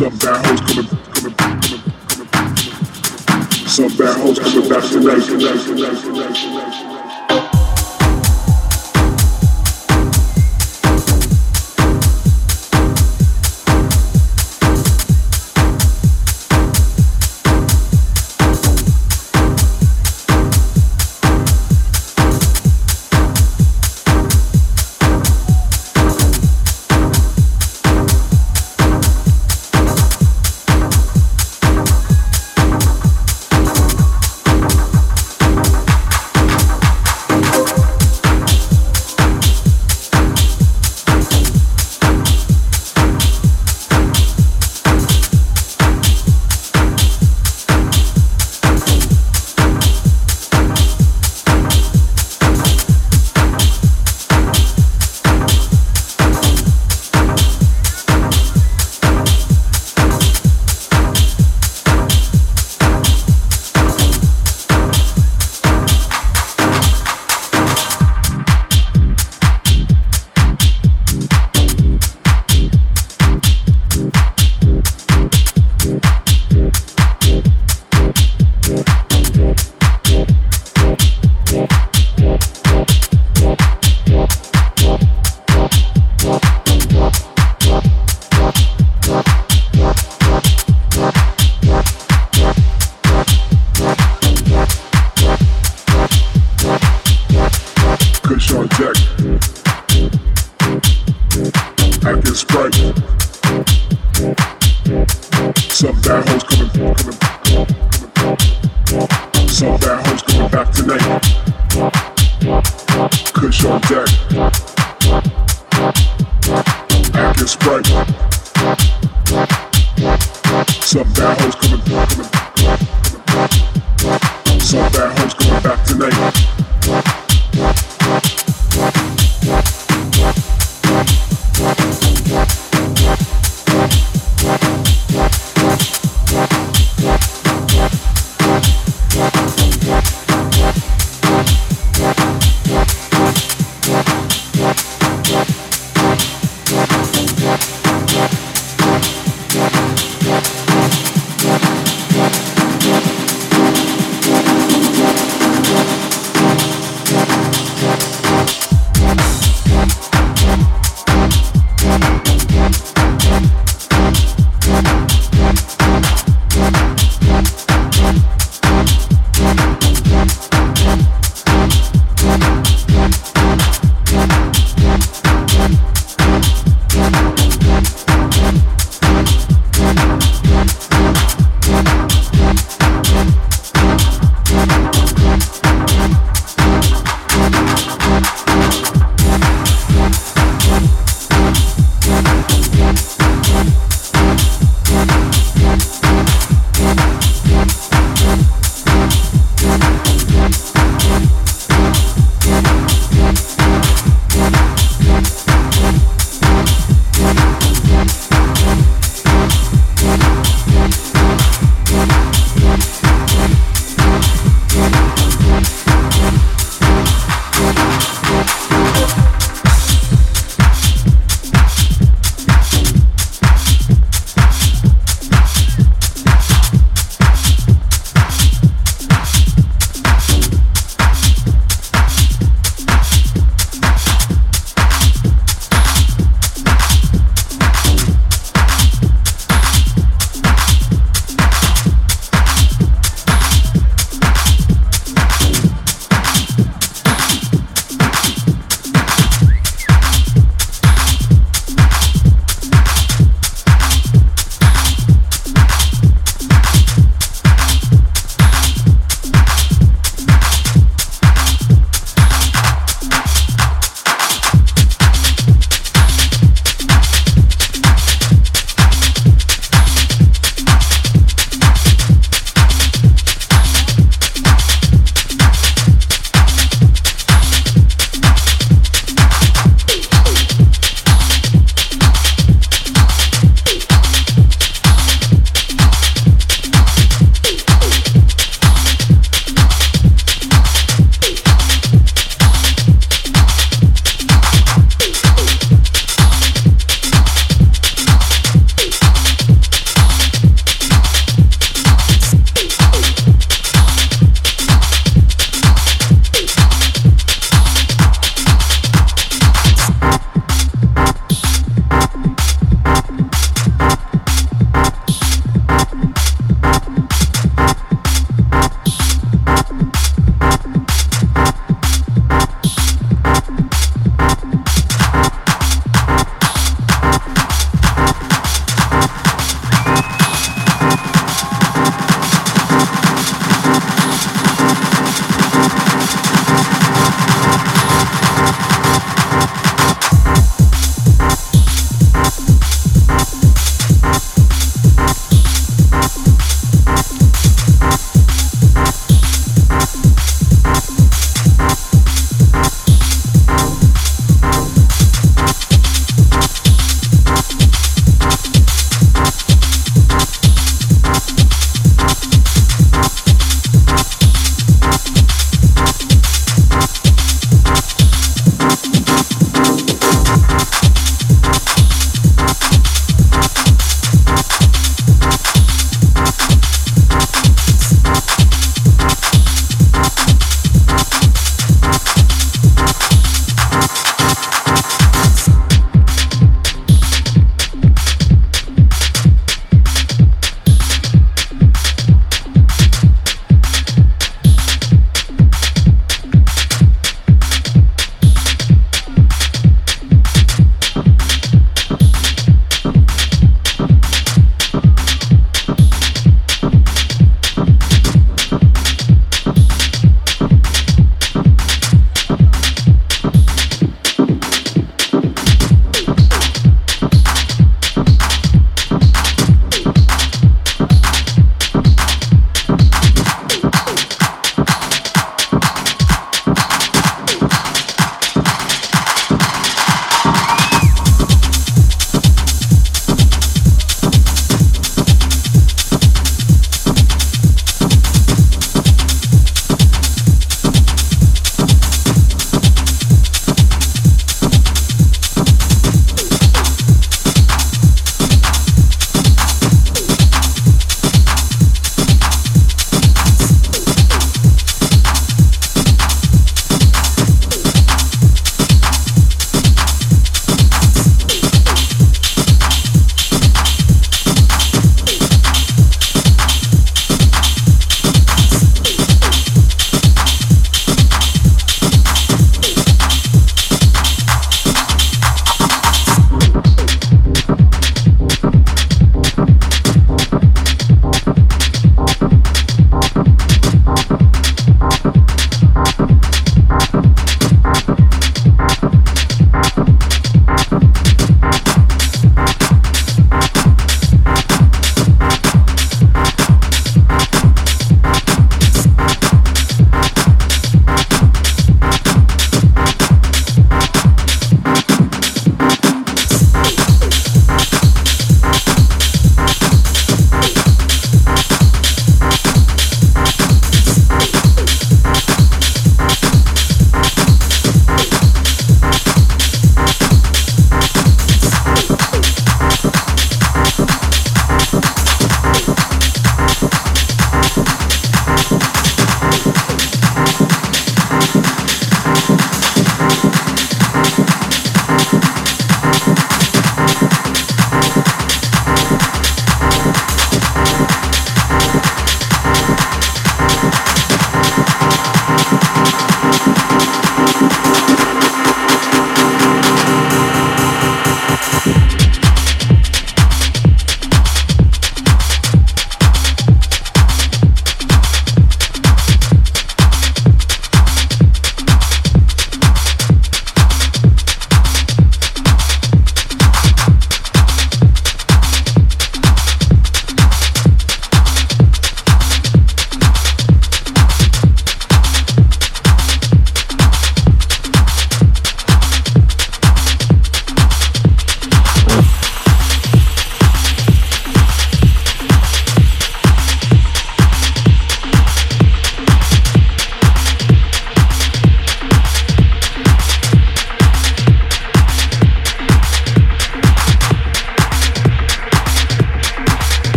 Some bad hoes coming, coming, coming, coming. Some bad hoes coming back tonight, tonight, tonight, tonight, tonight. day. I can spray. Some bad hoes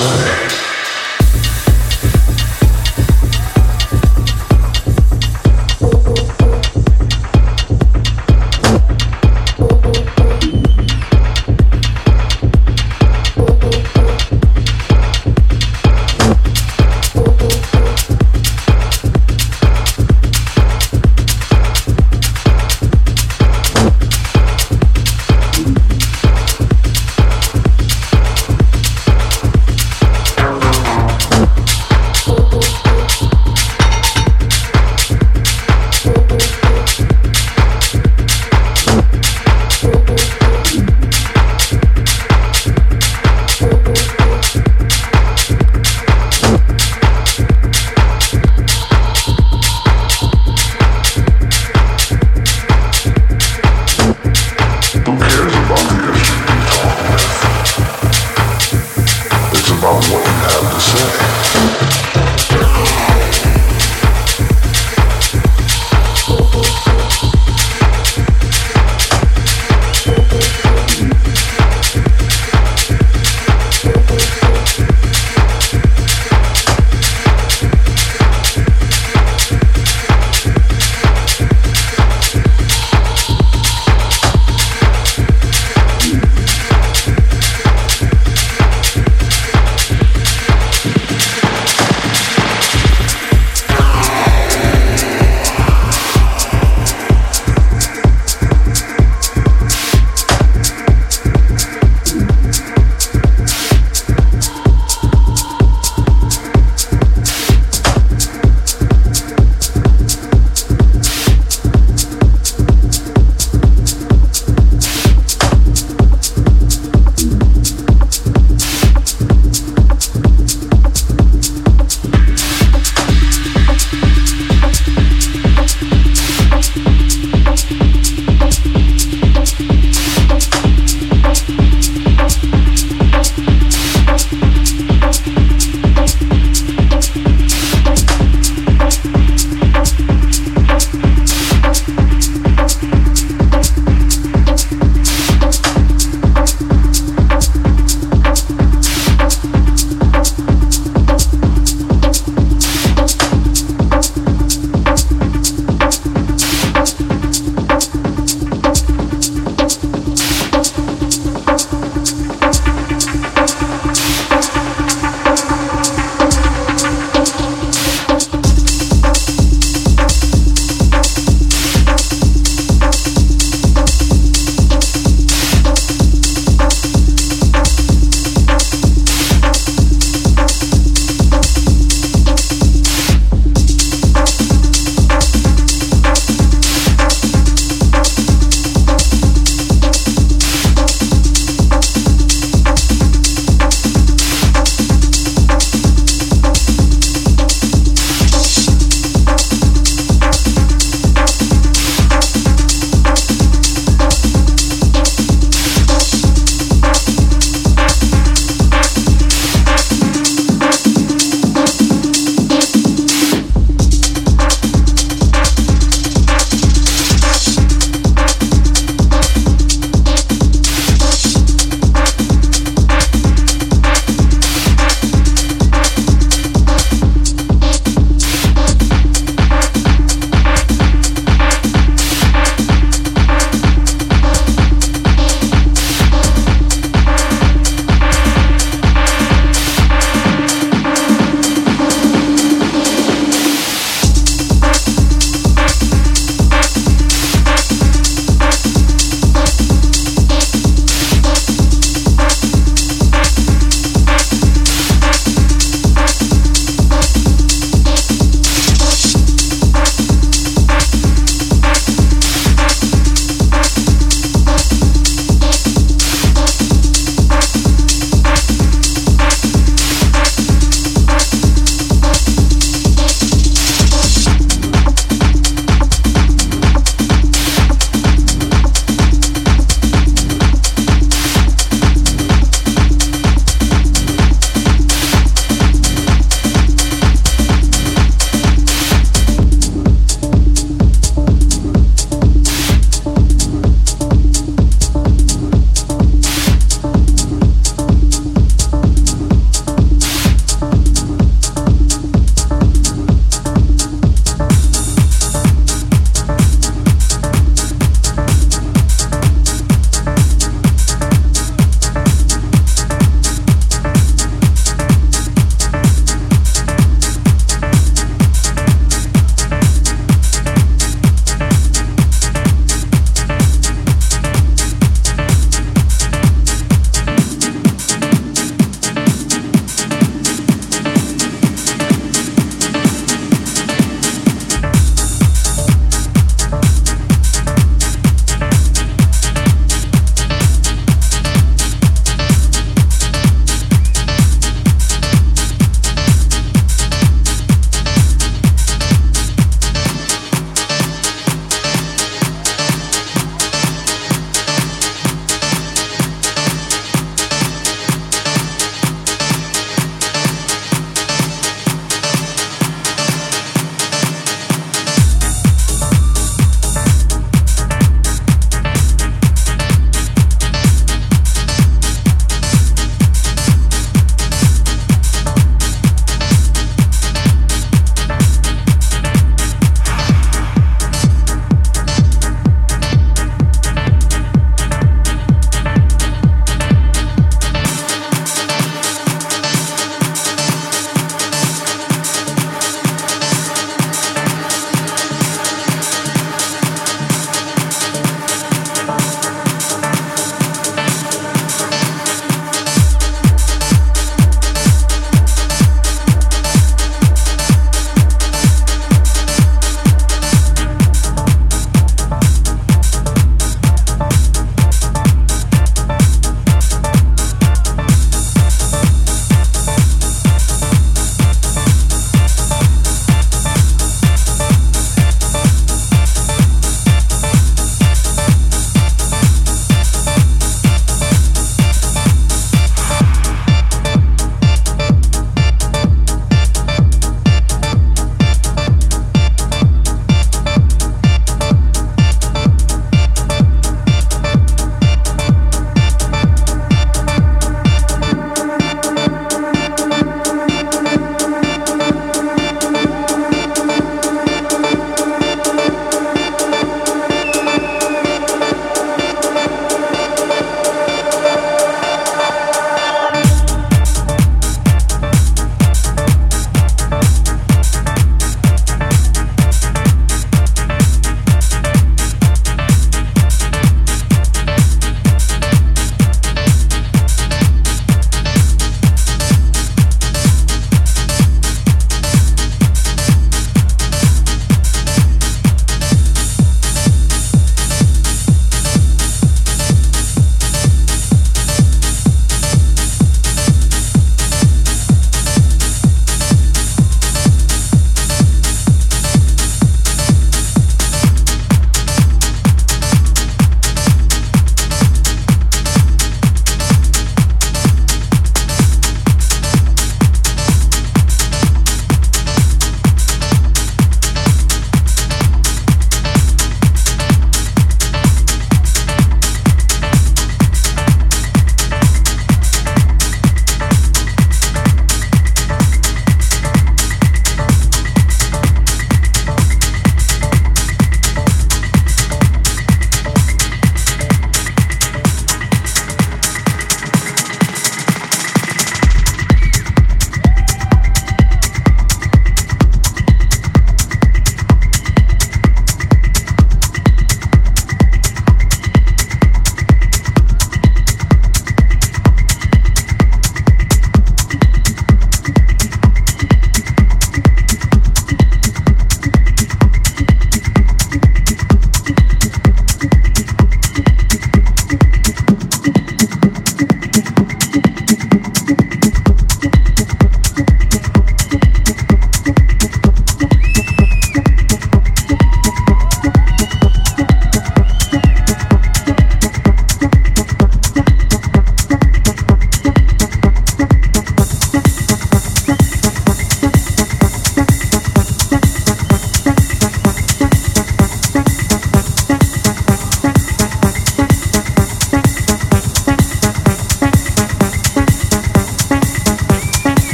say.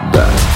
back.